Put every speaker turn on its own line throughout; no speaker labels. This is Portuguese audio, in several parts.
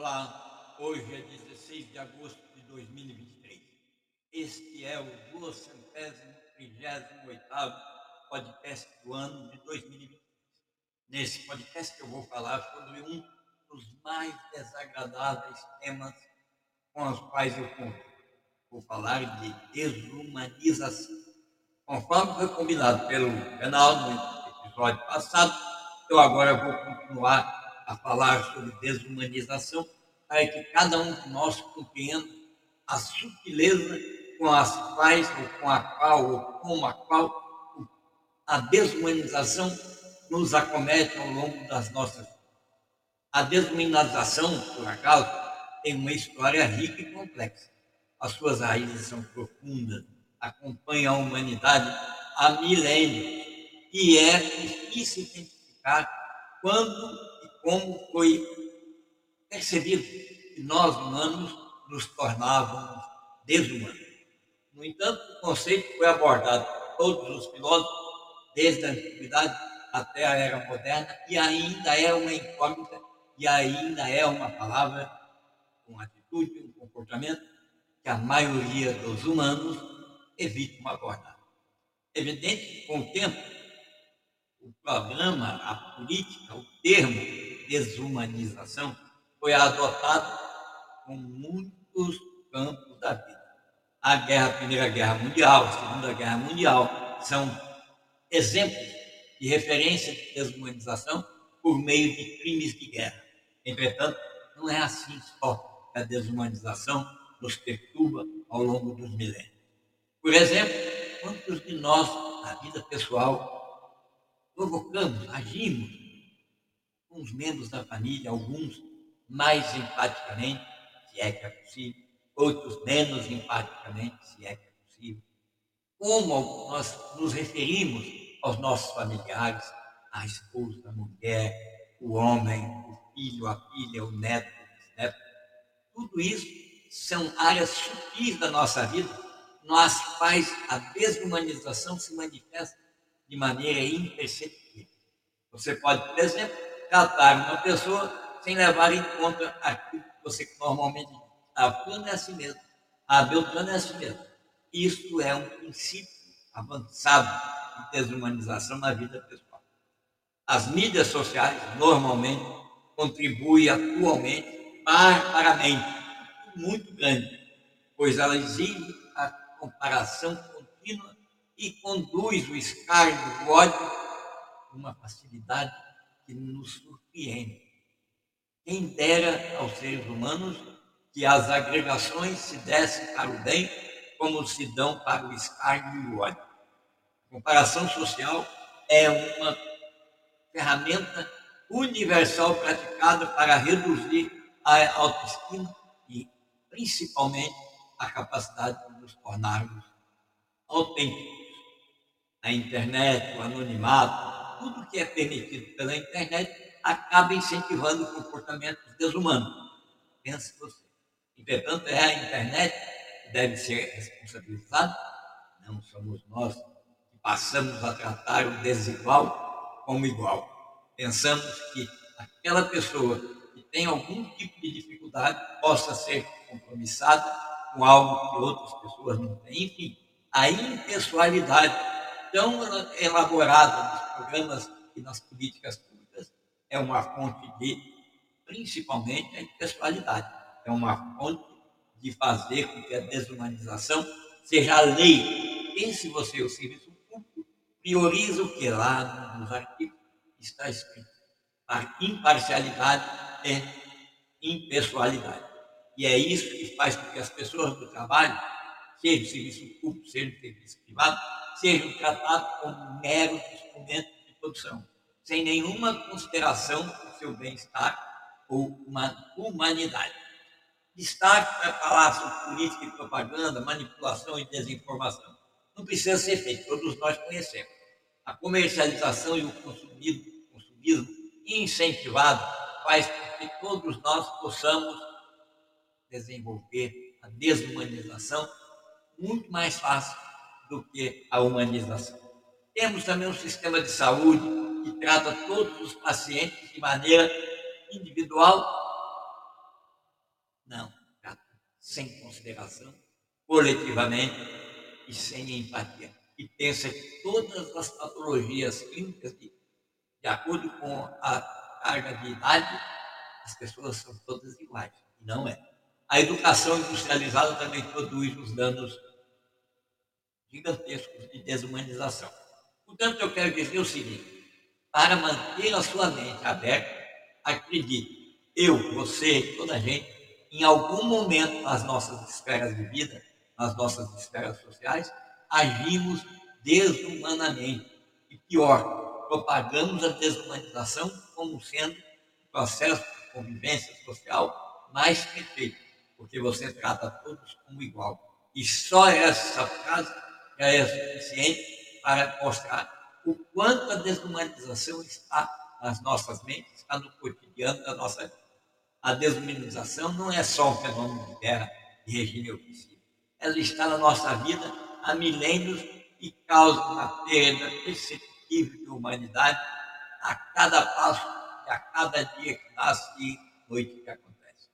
Olá, hoje é 16 de agosto de 2023. Este é o 238 podcast do ano de 2023. Nesse podcast eu vou falar sobre um dos mais desagradáveis temas com os quais eu conto. Vou falar de desumanização. Conforme foi combinado pelo canal no episódio passado, eu agora vou continuar a falar sobre desumanização, para que cada um de nós compreenda a sutileza com as quais, ou com a qual, ou com a qual a desumanização nos acomete ao longo das nossas vidas. A desumanização, por acaso, tem uma história rica e complexa. As suas raízes são profundas, acompanham a humanidade há milênios e é difícil identificar quando como foi percebido que nós humanos nos tornávamos desumanos. No entanto, o conceito foi abordado por todos os filósofos, desde a antiguidade até a era moderna, e ainda é uma incógnita, e ainda é uma palavra, uma atitude, um comportamento que a maioria dos humanos evitam abordar. É evidente que, com o tempo, o programa, a política, o termo desumanização foi adotado com muitos campos da vida. A guerra, a Primeira Guerra Mundial, a Segunda Guerra Mundial são exemplos de referência de desumanização por meio de crimes de guerra. Entretanto, não é assim só que a desumanização nos perturba ao longo dos milênios. Por exemplo, quantos de nós, na vida pessoal, provocamos, agimos os membros da família, alguns mais empaticamente, se é que é possível, outros menos empaticamente, se é que é possível. Como nós nos referimos aos nossos familiares, a esposa, a mulher, o homem, o filho, a filha, o neto, neto. Tudo isso são áreas sutis da nossa vida, nas quais a desumanização se manifesta de maneira imperceptível. Você pode, por exemplo, tratar uma pessoa sem levar em conta aquilo que você normalmente diz. A fulano é assim mesmo. A Beltrano é assim mesmo. Isso é um princípio avançado de desumanização na vida pessoal. As mídias sociais, normalmente, contribuem atualmente barbaramente, muito grande, pois elas exigem a comparação contínua e conduz o escárnio do ódio uma facilidade que nos surpreende. Quem dera aos seres humanos que as agregações se dessem para o bem como se dão para o escárnio e o ódio. A comparação social é uma ferramenta universal praticada para reduzir a autoestima e, principalmente, a capacidade de nos tornarmos autênticos. A internet, o anonimato, tudo que é permitido pela internet acaba incentivando comportamentos desumanos. Pense você. Entretanto, é a internet que deve ser responsabilizada, não somos nós que passamos a tratar o desigual como igual. Pensamos que aquela pessoa que tem algum tipo de dificuldade possa ser compromissada com algo que outras pessoas não têm. Enfim, a impessoalidade tão elaborada programas e nas políticas públicas é uma fonte de, principalmente, a impessoalidade. É uma fonte de fazer com que a desumanização seja a lei. Pense você, o serviço público prioriza o que lá nos artigos está escrito. A imparcialidade é impessoalidade. E é isso que faz com que as pessoas do trabalho, seja serviço público, seja serviço privado, sejam tratados como meros instrumentos de produção, sem nenhuma consideração do seu bem-estar ou uma humanidade. Destaque para falar sobre política e propaganda, manipulação e desinformação. Não precisa ser feito, todos nós conhecemos. A comercialização e o consumismo, consumismo incentivado faz com que todos nós possamos desenvolver a desumanização muito mais fácil do que a humanização. Temos também um sistema de saúde que trata todos os pacientes de maneira individual sem consideração, coletivamente e sem empatia. E pensa que todas as patologias clínicas, de, de acordo com a carga de idade, as pessoas são todas iguais. Não é. A educação industrializada também produz os danos gigantescos de desumanização. Portanto, eu quero dizer o seguinte: para manter a sua mente aberta, acredite, eu, você, toda a gente, em algum momento nas nossas esferas de vida, nas nossas esferas sociais, agimos desumanamente. E pior, propagamos a desumanização como sendo o processo de convivência social mais perfeito, porque você trata todos como igual. E só essa frase já é suficiente para mostrar o quanto a desumanização está nas nossas mentes, está no cotidiano da nossa vida. A desumanização não é só um fenômeno de guerra de regime eufemicida. Ela está na nossa vida há milênios e causa uma perda perceptível de humanidade a cada passo e a cada dia que nasce e noite que acontece.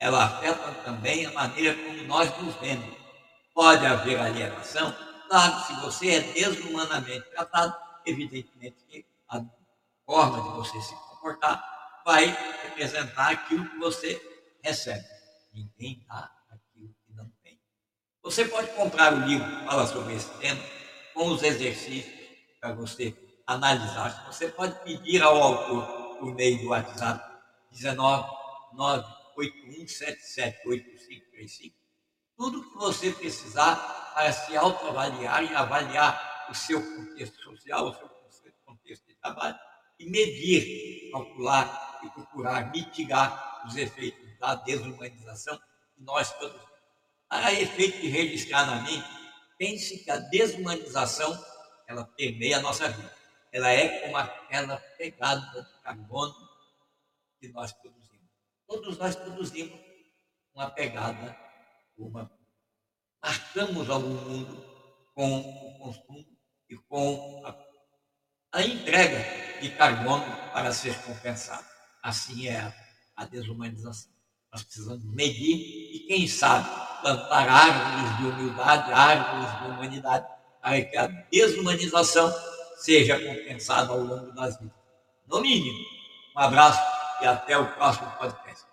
Ela afeta também a maneira como nós nos vemos. Pode haver alienação, Claro, se você é desumanamente tratado, evidentemente que a forma de você se comportar vai representar aquilo que você recebe. Ninguém dá aquilo que não tem. Você pode comprar o livro que fala sobre esse tema, com os exercícios para você analisar. Você pode pedir ao autor por meio do WhatsApp 19 981778535 tudo que você precisar para se autoavaliar e avaliar o seu contexto social, o seu contexto de trabalho e medir, calcular e procurar mitigar os efeitos da desumanização que nós produzimos. Para efeito de registrar na mente, pense que a desumanização ela permeia a nossa vida. Ela é como aquela pegada de carbono que nós produzimos. Todos nós produzimos uma pegada uma, marcamos ao mundo com o consumo e com a, a entrega de carbono para ser compensado. Assim é a, a desumanização. Nós precisamos medir e, quem sabe, plantar árvores de humildade, árvores de humanidade, para que a desumanização seja compensada ao longo das vidas. No mínimo, um abraço e até o próximo podcast.